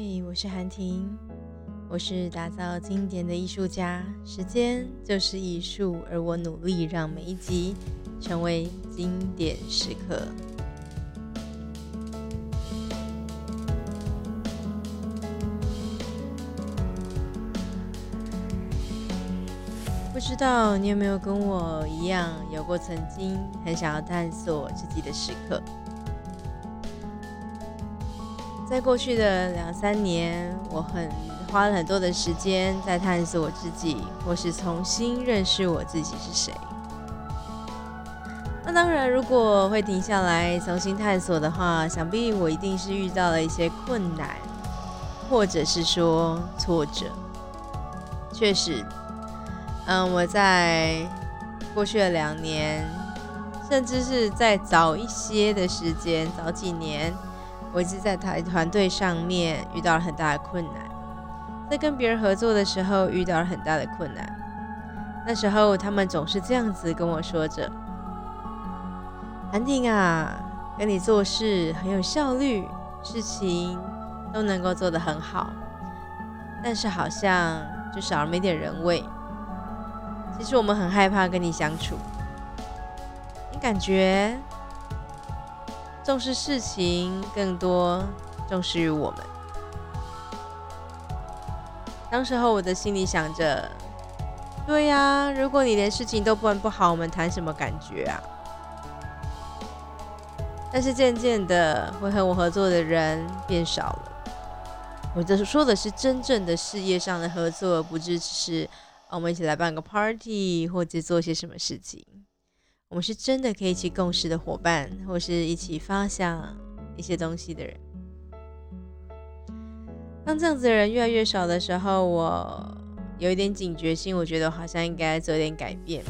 嘿，我是韩婷，我是打造经典的艺术家。时间就是艺术，而我努力让每一集成为经典时刻。不知道你有没有跟我一样，有过曾经很想要探索自己的时刻？在过去的两三年，我很花了很多的时间在探索我自己，或是重新认识我自己是谁。那当然，如果会停下来重新探索的话，想必我一定是遇到了一些困难，或者是说挫折。确实。嗯，我在过去的两年，甚至是在早一些的时间，早几年，我一直在台团队上面遇到了很大的困难，在跟别人合作的时候遇到了很大的困难。那时候他们总是这样子跟我说着：“韩婷啊，跟你做事很有效率，事情都能够做得很好，但是好像就少了没点人味。”其实我们很害怕跟你相处，你感觉重视事情更多，重视于我们。当时候我的心里想着，对呀，如果你连事情都办不好，我们谈什么感觉啊？但是渐渐的，会和我合作的人变少了。我这说的是真正的事业上的合作，不只是。我们一起来办个 party，或者做些什么事情。我们是真的可以一起共事的伙伴，或是一起发想一些东西的人。当这样子的人越来越少的时候，我有一点警觉性，我觉得好像应该做点改变。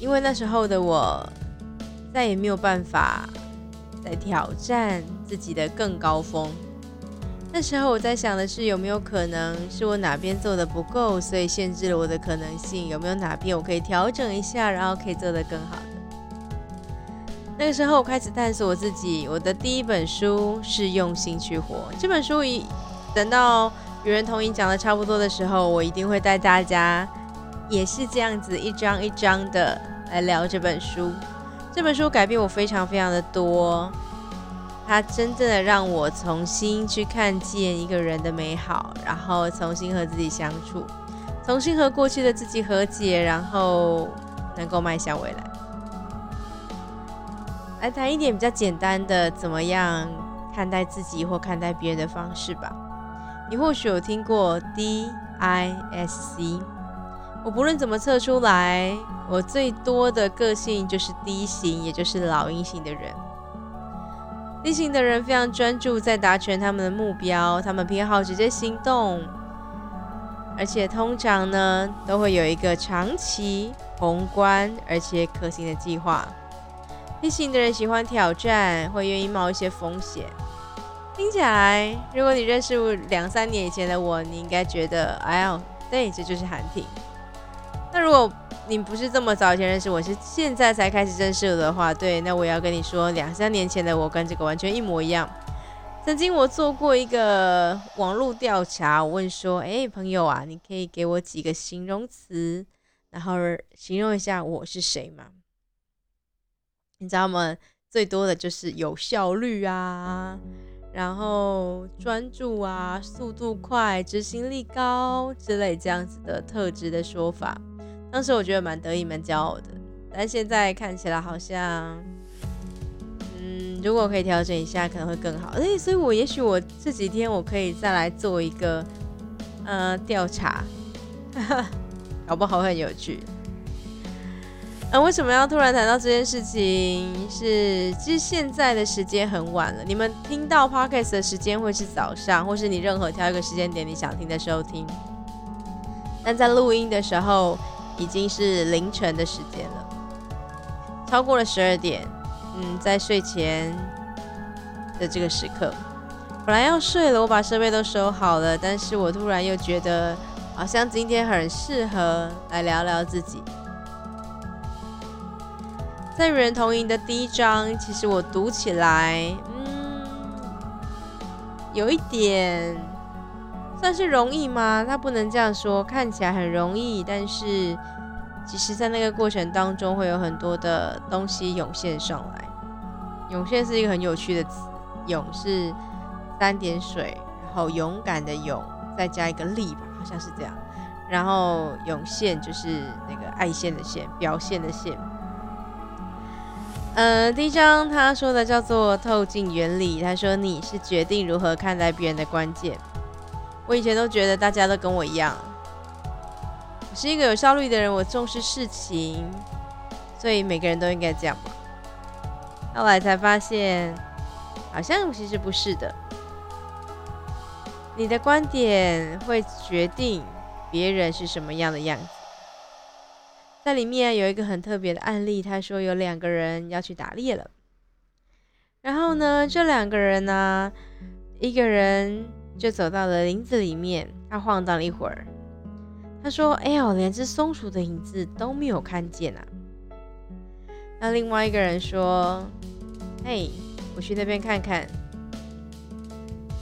因为那时候的我再也没有办法再挑战自己的更高峰。那时候我在想的是，有没有可能是我哪边做的不够，所以限制了我的可能性？有没有哪边我可以调整一下，然后可以做得更好？那个时候我开始探索我自己。我的第一本书是《用心去活》这本书，一等到与人同饮讲的差不多的时候，我一定会带大家也是这样子一张一张的来聊这本书。这本书改变我非常非常的多。它真正的让我重新去看见一个人的美好，然后重新和自己相处，重新和过去的自己和解，然后能够迈向未来。来谈一点比较简单的，怎么样看待自己或看待别人的方式吧。你或许有听过 D I S C，我不论怎么测出来，我最多的个性就是 D 型，也就是老鹰型的人。D 型的人非常专注在达成他们的目标，他们偏好直接行动，而且通常呢都会有一个长期、宏观而且可行的计划。D 型的人喜欢挑战，会愿意冒一些风险。听起来，如果你认识两三年以前的我，你应该觉得，哎呦，对，这就是韩挺。那如果你不是这么早以前认识我，是现在才开始认识我的话，对，那我要跟你说，两三年前的我跟这个完全一模一样。曾经我做过一个网络调查，我问说，哎，朋友啊，你可以给我几个形容词，然后形容一下我是谁吗？你知道吗？最多的就是有效率啊，然后专注啊，速度快，执行力高之类这样子的特质的说法。当时我觉得蛮得意、蛮骄傲的，但现在看起来好像，嗯，如果可以调整一下，可能会更好。哎，所以我也许我这几天我可以再来做一个呃调查，搞不好会很有趣。那为什么要突然谈到这件事情？是其实现在的时间很晚了，你们听到 podcast 的时间会是早上，或是你任何挑一个时间点你想听的时候听。但在录音的时候。已经是凌晨的时间了，超过了十二点。嗯，在睡前的这个时刻，本来要睡了，我把设备都收好了，但是我突然又觉得，好像今天很适合来聊聊自己。在与人同饮的第一章，其实我读起来，嗯，有一点算是容易吗？他不能这样说，看起来很容易，但是其实在那个过程当中会有很多的东西涌现上来。涌现是一个很有趣的词，涌是三点水，然后勇敢的勇，再加一个力吧，好像是这样。然后涌现就是那个爱现的现，表现的现。呃，第一章他说的叫做透镜原理。他说你是决定如何看待别人的关键。我以前都觉得大家都跟我一样，我是一个有效率的人，我重视事情，所以每个人都应该这样吧。后来才发现，好像其实不是的。你的观点会决定别人是什么样的样子。在里面有一个很特别的案例，他说有两个人要去打猎了，然后呢，这两个人呢，一个人就走到了林子里面，他晃荡了一会儿，他说：“哎呦，连只松鼠的影子都没有看见啊。”那另外一个人说：“嘿，我去那边看看。”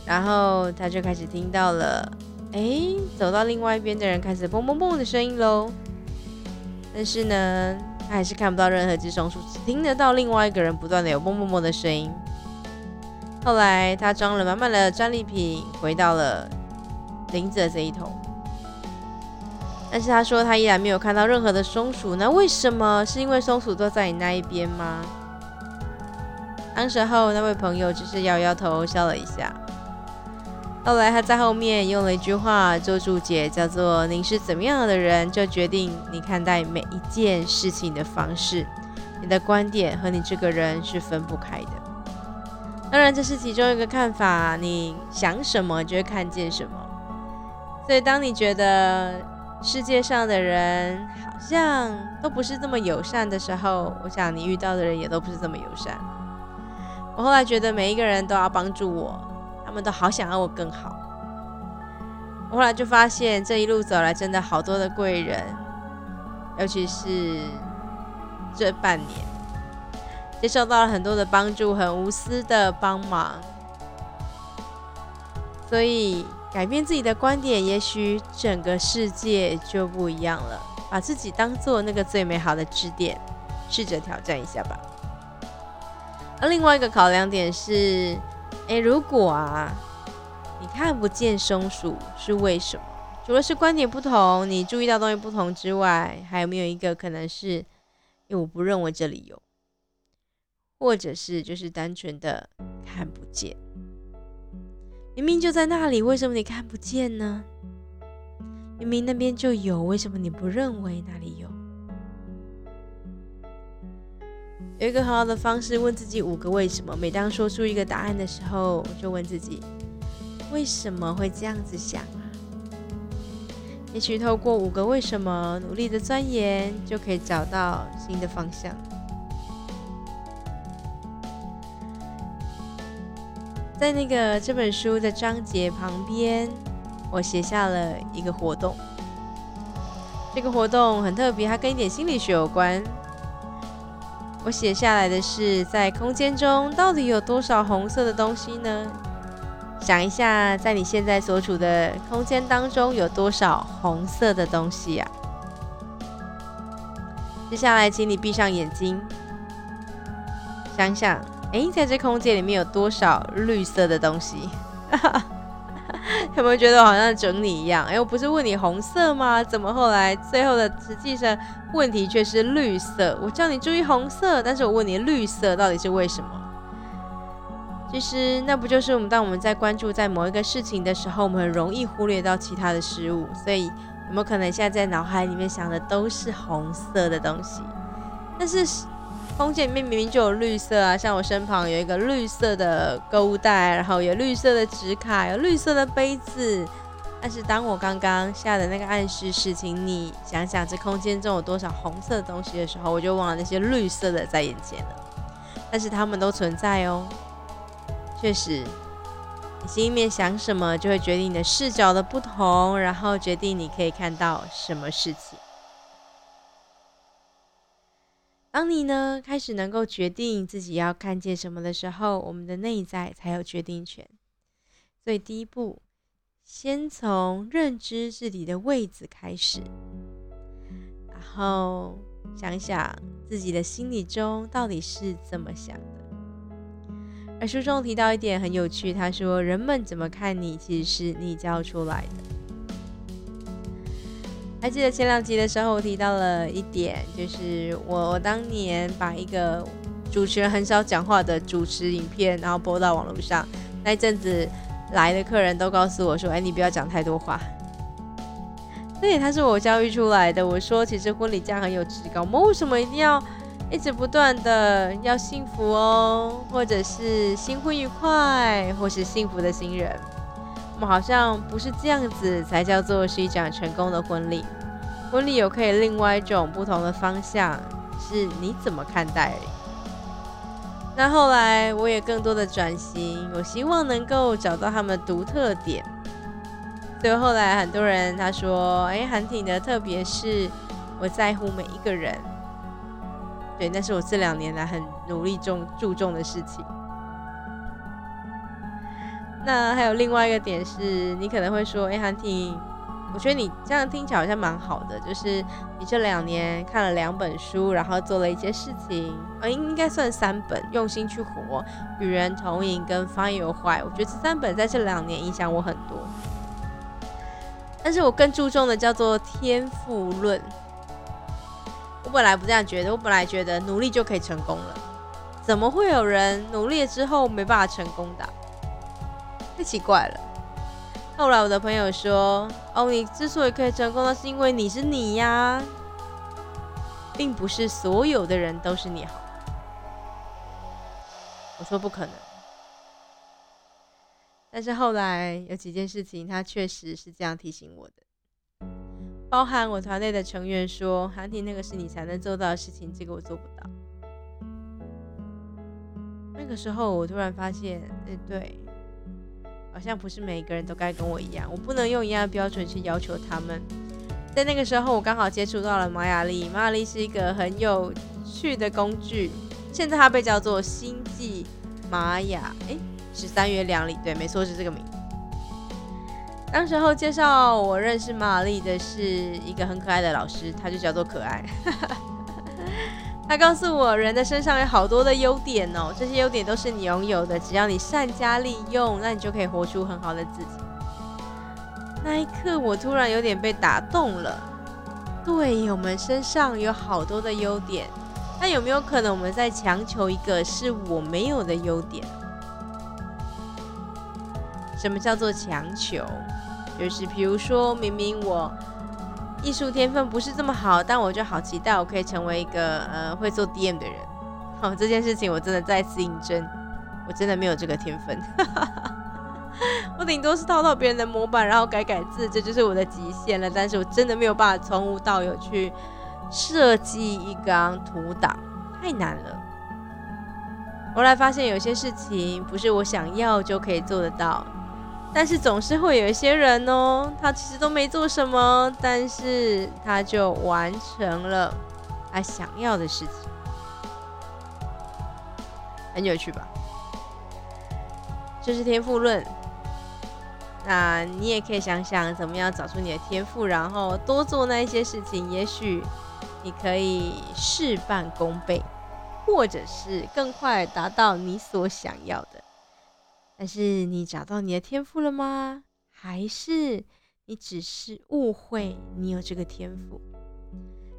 然后他就开始听到了，哎，走到另外一边的人开始蹦蹦蹦的声音喽。但是呢，他还是看不到任何只松鼠，只听得到另外一个人不断的有啵啵啵的声音。后来他装了满满的战利品，回到了林子的这一头。但是他说他依然没有看到任何的松鼠，那为什么？是因为松鼠都在你那一边吗？当时候那位朋友只是摇摇头，笑了一下。后来他在后面用了一句话做注解，叫做“你是怎么样的人，就决定你看待每一件事情的方式。你的观点和你这个人是分不开的。当然，这是其中一个看法。你想什么，就会看见什么。所以，当你觉得世界上的人好像都不是这么友善的时候，我想你遇到的人也都不是这么友善。我后来觉得每一个人都要帮助我。他们都好想要我更好，我后来就发现这一路走来真的好多的贵人，尤其是这半年，接受到了很多的帮助，很无私的帮忙，所以改变自己的观点，也许整个世界就不一样了。把自己当做那个最美好的支点，试着挑战一下吧。而另外一个考量点是。哎，如果啊，你看不见松鼠是为什么？除了是观点不同，你注意到东西不同之外，还有没有一个可能是，因为我不认为这里有，或者是就是单纯的看不见，明明就在那里，为什么你看不见呢？明明那边就有，为什么你不认为那里有？有一个很好的方式，问自己五个为什么。每当说出一个答案的时候，就问自己为什么会这样子想啊？也许透过五个为什么，努力的钻研，就可以找到新的方向。在那个这本书的章节旁边，我写下了一个活动。这个活动很特别，它跟一点心理学有关。我写下来的是，在空间中到底有多少红色的东西呢？想一下，在你现在所处的空间当中有多少红色的东西呀？接下来，请你闭上眼睛，想想，哎，在这空间里面有多少绿色的东西？有没有觉得我好像整理一样？哎，我不是问你红色吗？怎么后来最后的实际上问题却是绿色？我叫你注意红色，但是我问你绿色到底是为什么？其实那不就是我们当我们在关注在某一个事情的时候，我们很容易忽略到其他的事物。所以有没有可能现在在脑海里面想的都是红色的东西？但是。空间里面明明就有绿色啊，像我身旁有一个绿色的购物袋，然后有绿色的纸卡，有绿色的杯子。但是当我刚刚下的那个暗示是，请你想想这空间中有多少红色的东西的时候，我就忘了那些绿色的在眼前了。但是它们都存在哦，确实，你心里面想什么，就会决定你的视角的不同，然后决定你可以看到什么事情。当你呢开始能够决定自己要看见什么的时候，我们的内在才有决定权。所以第一步，先从认知自己的位置开始，然后想想自己的心里中到底是怎么想的。而书中提到一点很有趣，他说：“人们怎么看你，其实是你教出来的。”还记得前两集的时候，我提到了一点，就是我当年把一个主持人很少讲话的主持影片，然后播到网络上。那一阵子来的客人都告诉我说：“哎，你不要讲太多话。”对他是我教育出来的。我说，其实婚礼这样很有质感，我们为什么一定要一直不断的要幸福哦，或者是新婚愉快，或是幸福的新人？我们好像不是这样子才叫做是一场成功的婚礼。婚礼有可以另外一种不同的方向，是你怎么看待。那后来我也更多的转型，我希望能够找到他们独特点。所以后来很多人他说：“哎，韩挺的特别是我在乎每一个人。”对，那是我这两年来很努力重注重的事情。那还有另外一个点是，你可能会说，哎，韩婷，我觉得你这样听起来好像蛮好的，就是你这两年看了两本书，然后做了一些事情，呃，应该算三本，用心去活、与人同赢跟方有坏，我觉得这三本在这两年影响我很多。但是我更注重的叫做天赋论。我本来不这样觉得，我本来觉得努力就可以成功了，怎么会有人努力了之后没办法成功的？太奇怪了。后来我的朋友说：“哦，你之所以可以成功，那是因为你是你呀，并不是所有的人都是你好。”我说不可能。但是后来有几件事情，他确实是这样提醒我的，包含我团队的成员说：“韩婷，那个是你才能做到的事情，这个我做不到。”那个时候我突然发现，哎，对。好像不是每个人都该跟我一样，我不能用一样的标准去要求他们。在那个时候，我刚好接触到了玛雅历，玛雅历是一个很有趣的工具，现在它被叫做星际玛雅，哎，十三月亮历，对，没错，是这个名。当时候介绍我认识玛雅历的是一个很可爱的老师，他就叫做可爱。他告诉我，人的身上有好多的优点哦，这些优点都是你拥有的，只要你善加利用，那你就可以活出很好的自己。那一刻，我突然有点被打动了。对，我们身上有好多的优点，那有没有可能我们在强求一个是我没有的优点？什么叫做强求？就是比如说明明我。艺术天分不是这么好，但我就好期待我可以成为一个呃会做 DM 的人。好，这件事情我真的再次印证，我真的没有这个天分。我顶多是套套别人的模板，然后改改字，这就是我的极限了。但是我真的没有办法从无到有去设计一张图档，太难了。后来发现有些事情不是我想要就可以做得到。但是总是会有一些人哦，他其实都没做什么，但是他就完成了他想要的事情，很有趣吧？这是天赋论。那你也可以想想，怎么样找出你的天赋，然后多做那一些事情，也许你可以事半功倍，或者是更快达到你所想要的。但是你找到你的天赋了吗？还是你只是误会你有这个天赋？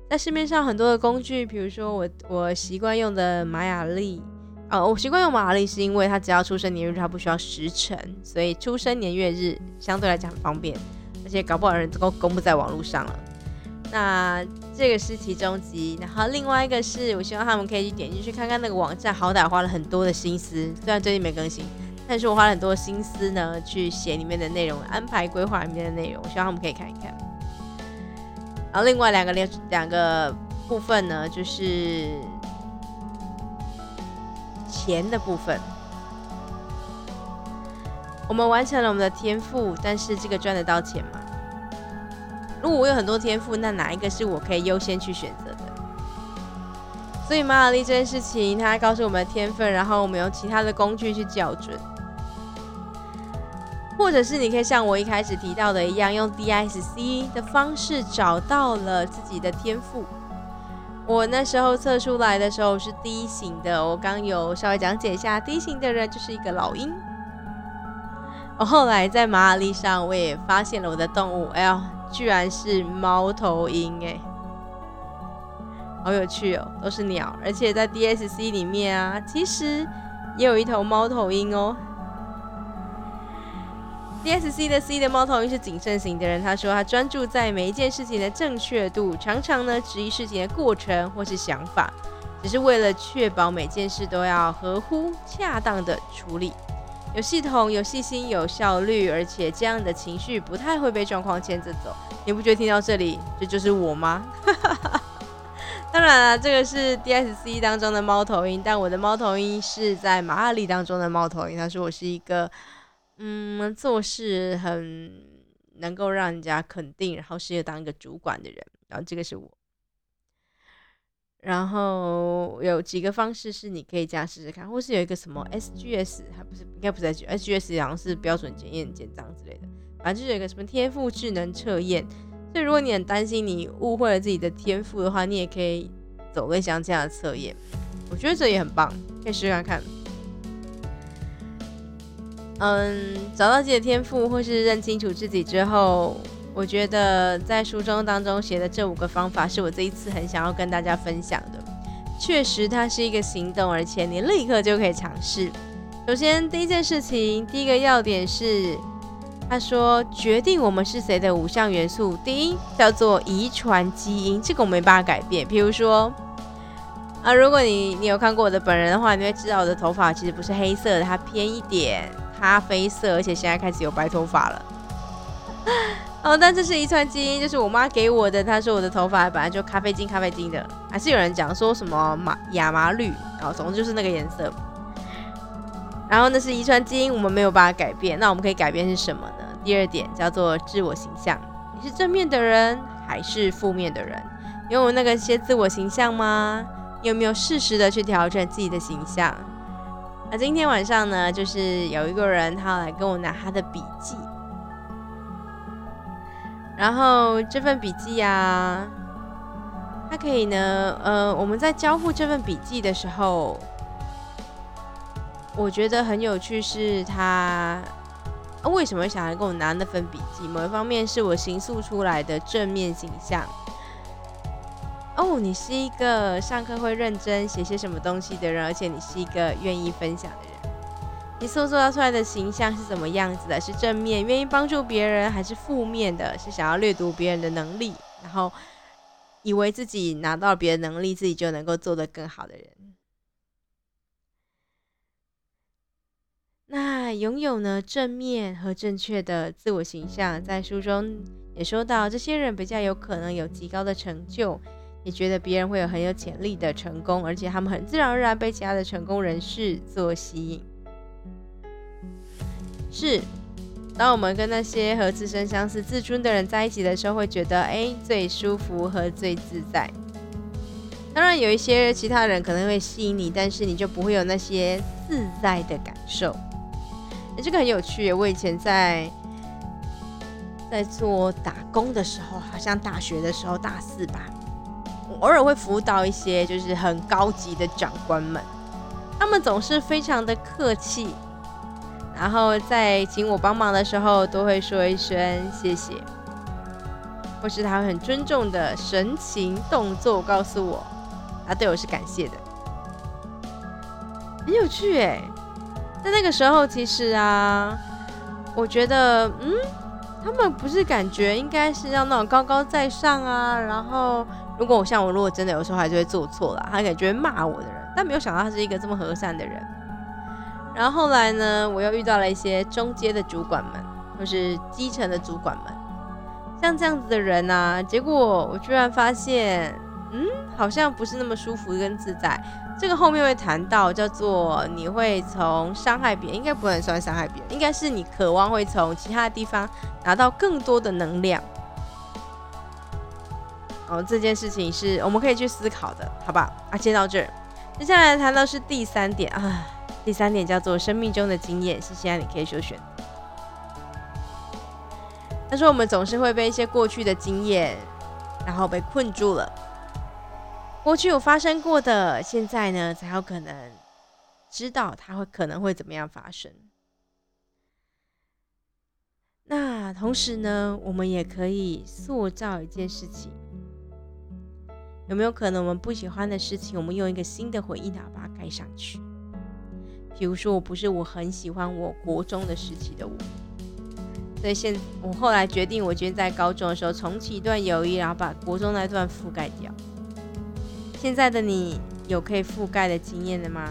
在市面上很多的工具，比如说我我习惯用的玛雅历，哦，我习惯用玛雅历是因为它只要出生年月日，它不需要时辰，所以出生年月日相对来讲很方便，而且搞不好人都公布在网络上了。那这个是其中之一，然后另外一个是我希望他们可以去点进去看看那个网站，好歹花了很多的心思，虽然最近没更新。但是我花了很多心思呢，去写里面的内容，安排规划里面的内容，希望他们可以看一看。然后另外两个两两个部分呢，就是钱的部分。我们完成了我们的天赋，但是这个赚得到钱吗？如果我有很多天赋，那哪一个是我可以优先去选择的？所以马尔利这件事情，他告诉我们的天分，然后我们用其他的工具去校准。或者是你可以像我一开始提到的一样，用 DSC 的方式找到了自己的天赋。我那时候测出来的时候是 D 型的，我刚有稍微讲解一下，D 型的人就是一个老鹰。我后来在马尔利上，我也发现了我的动物，哎呀，居然是猫头鹰，哎，好有趣哦，都是鸟，而且在 DSC 里面啊，其实也有一头猫头鹰哦。DSC 的 C 的猫头鹰是谨慎型的人，他说他专注在每一件事情的正确度，常常呢质疑事情的过程或是想法，只是为了确保每件事都要合乎恰当的处理，有系统、有细心、有效率，而且这样的情绪不太会被状况牵着走。你不觉得听到这里这就是我吗？当然了，这个是 DSC 当中的猫头鹰，但我的猫头鹰是在马尔利当中的猫头鹰。他说我是一个。嗯，做事很能够让人家肯定，然后适合当一个主管的人，然后这个是我。然后有几个方式是你可以这样试试看，或是有一个什么 SGS，还不是应该不是 SGS，好像是标准检验简章之类的。反正就是有一个什么天赋智能测验，所以如果你很担心你误会了自己的天赋的话，你也可以走个像这样的测验。我觉得这也很棒，可以试试看看。嗯，找到自己的天赋，或是认清楚自己之后，我觉得在书中当中写的这五个方法，是我这一次很想要跟大家分享的。确实，它是一个行动，而且你立刻就可以尝试。首先，第一件事情，第一个要点是，他说决定我们是谁的五项元素，第一叫做遗传基因，这个我没办法改变。比如说，啊，如果你你有看过我的本人的话，你会知道我的头发其实不是黑色的，它偏一点。咖啡色，而且现在开始有白头发了。哦，但这是遗传基因，就是我妈给我的。她说我的头发本来就咖啡金、咖啡金的，还是有人讲说什么马亚麻绿，然后总之就是那个颜色。然后那是遗传基因，我们没有办法改变。那我们可以改变是什么呢？第二点叫做自我形象，你是正面的人还是负面的人？有那个些自我形象吗？有没有适时的去调整自己的形象？那今天晚上呢，就是有一个人他要来跟我拿他的笔记，然后这份笔记啊，他可以呢，呃，我们在交付这份笔记的时候，我觉得很有趣，是他为什么想要跟我拿那份笔记？某一方面是我形塑出来的正面形象。哦，你是一个上课会认真写些什么东西的人，而且你是一个愿意分享的人。你塑造出来的形象是怎么样子的？是正面，愿意帮助别人，还是负面的，是想要掠夺别人的能力，然后以为自己拿到别的能力，自己就能够做得更好的人？那拥有呢正面和正确的自我形象，在书中也说到，这些人比较有可能有极高的成就。也觉得别人会有很有潜力的成功，而且他们很自然而然被其他的成功人士所吸引。是，当我们跟那些和自身相似、自尊的人在一起的时候，会觉得哎最舒服和最自在。当然，有一些其他人可能会吸引你，但是你就不会有那些自在的感受。这个很有趣。我以前在在做打工的时候，好像大学的时候大四吧。偶尔会辅导一些就是很高级的长官们，他们总是非常的客气，然后在请我帮忙的时候都会说一声谢谢，或是他会很尊重的神情动作告诉我，他对我是感谢的，很有趣哎，在那个时候其实啊，我觉得嗯，他们不是感觉应该是要那种高高在上啊，然后。如果我像我，如果真的有时候还是会做错了，他感觉骂我的人，但没有想到他是一个这么和善的人。然后后来呢，我又遇到了一些中阶的主管们，或是基层的主管们，像这样子的人呢，结果我居然发现，嗯，好像不是那么舒服跟自在。这个后面会谈到，叫做你会从伤害别人，应该不能算伤害别人，应该是你渴望会从其他的地方拿到更多的能量。哦，这件事情是我们可以去思考的，好不好？啊，先到这儿。接下来谈到是第三点啊，第三点叫做生命中的经验，是现在你可以说选。他说我们总是会被一些过去的经验，然后被困住了。过去有发生过的，现在呢才有可能知道它会可能会怎么样发生。那同时呢，我们也可以塑造一件事情。有没有可能我们不喜欢的事情，我们用一个新的回忆把它盖上去？比如说，我不是我很喜欢我国中的时期的我，所以现我后来决定，我决定在高中的时候重启一段友谊，然后把国中那段覆盖掉。现在的你有可以覆盖的经验了吗？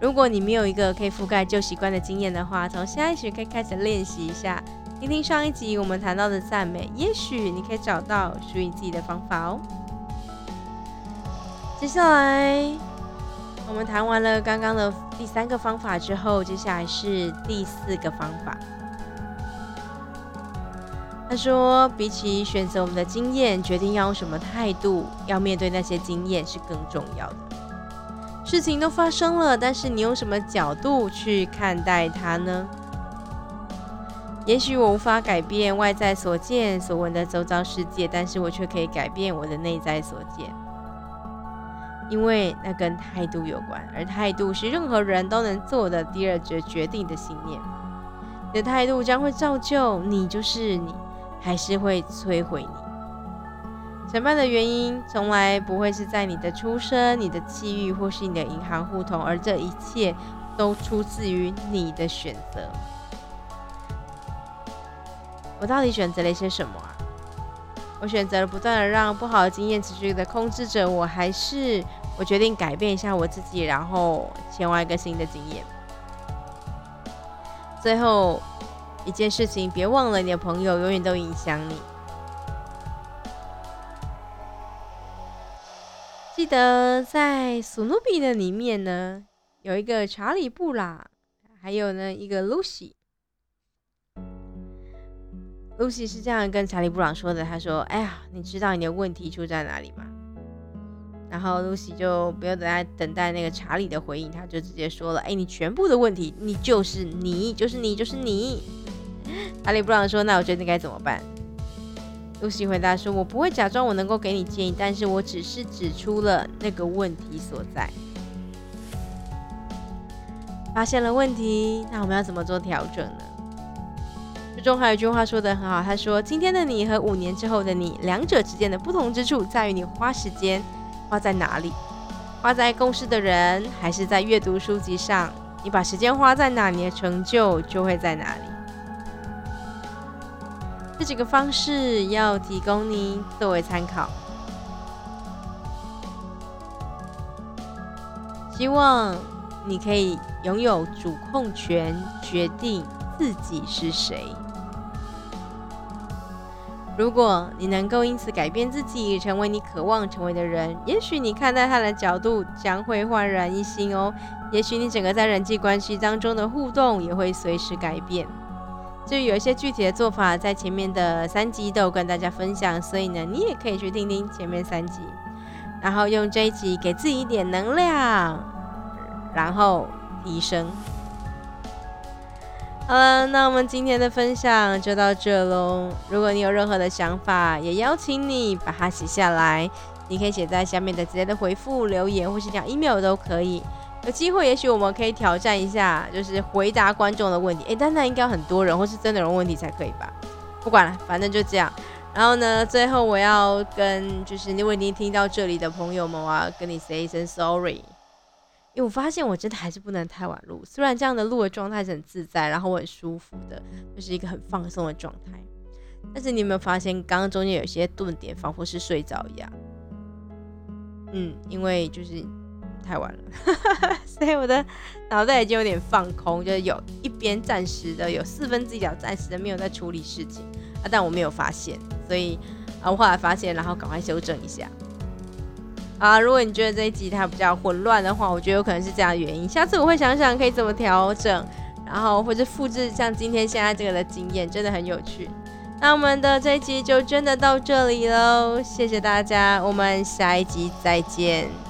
如果你没有一个可以覆盖旧习惯的经验的话，从现在起可以开始练习一下，听听上一集我们谈到的赞美，也许你可以找到属于自己的方法哦。接下来我们谈完了刚刚的第三个方法之后，接下来是第四个方法。他说：“比起选择我们的经验，决定要用什么态度要面对那些经验是更重要的。事情都发生了，但是你用什么角度去看待它呢？也许我无法改变外在所见所闻的周遭世界，但是我却可以改变我的内在所见，因为那跟态度有关，而态度是任何人都能做的第二决决定的信念。你的态度将会造就你就是你。”还是会摧毁你。成败的原因从来不会是在你的出生、你的际遇或是你的银行户头，而这一切都出自于你的选择。我到底选择了一些什么啊？我选择了不断的让不好的经验持续的控制着我，还是我决定改变一下我自己，然后前往一个新的经验？最后。一件事情，别忘了，你的朋友永远都影响你。记得在《史努比》的里面呢，有一个查理布朗，还有呢一个露露西是这样跟查理布朗说的：“他说，哎呀，你知道你的问题出在哪里吗？”然后露西就不用等待等待那个查理的回应，他就直接说了：“哎，你全部的问题，你就是你，就是你，就是你。”查理布朗说：“那我觉得该怎么办？”露西回答说：“我不会假装我能够给你建议，但是我只是指出了那个问题所在。发现了问题，那我们要怎么做调整呢？”书中还有一句话说的很好，他说：“今天的你和五年之后的你，两者之间的不同之处在于你花时间花在哪里，花在共事的人，还是在阅读书籍上？你把时间花在哪，你的成就就会在哪里。”这几个方式要提供你作为参考，希望你可以拥有主控权，决定自己是谁。如果你能够因此改变自己，成为你渴望成为的人，也许你看待他的角度将会焕然一新哦。也许你整个在人际关系当中的互动也会随时改变。就有一些具体的做法，在前面的三集都有跟大家分享，所以呢，你也可以去听听前面三集，然后用这一集给自己一点能量，然后提升。好了，那我们今天的分享就到这喽。如果你有任何的想法，也邀请你把它写下来，你可以写在下面的直接的回复留言，或是讲 email 都可以。有机会，也许我们可以挑战一下，就是回答观众的问题。哎，但那应该很多人，或是真的有问题才可以吧？不管了，反正就这样。然后呢，最后我要跟就是你为你听到这里的朋友们啊，跟你 say 一声 sorry，为我发现我真的还是不能太晚录。虽然这样的录的状态是很自在，然后我很舒服的，就是一个很放松的状态。但是你有没有发现，刚刚中间有些顿点，仿佛是睡着一样？嗯，因为就是。太晚了，所以我的脑袋已经有点放空，就是有一边暂时的有四分之一角暂时的没有在处理事情啊，但我没有发现，所以啊，我后来发现，然后赶快修正一下啊。如果你觉得这一集它比较混乱的话，我觉得有可能是这样的原因，下次我会想想可以怎么调整，然后或者复制像今天现在这个的经验，真的很有趣。那我们的这一集就真的到这里喽，谢谢大家，我们下一集再见。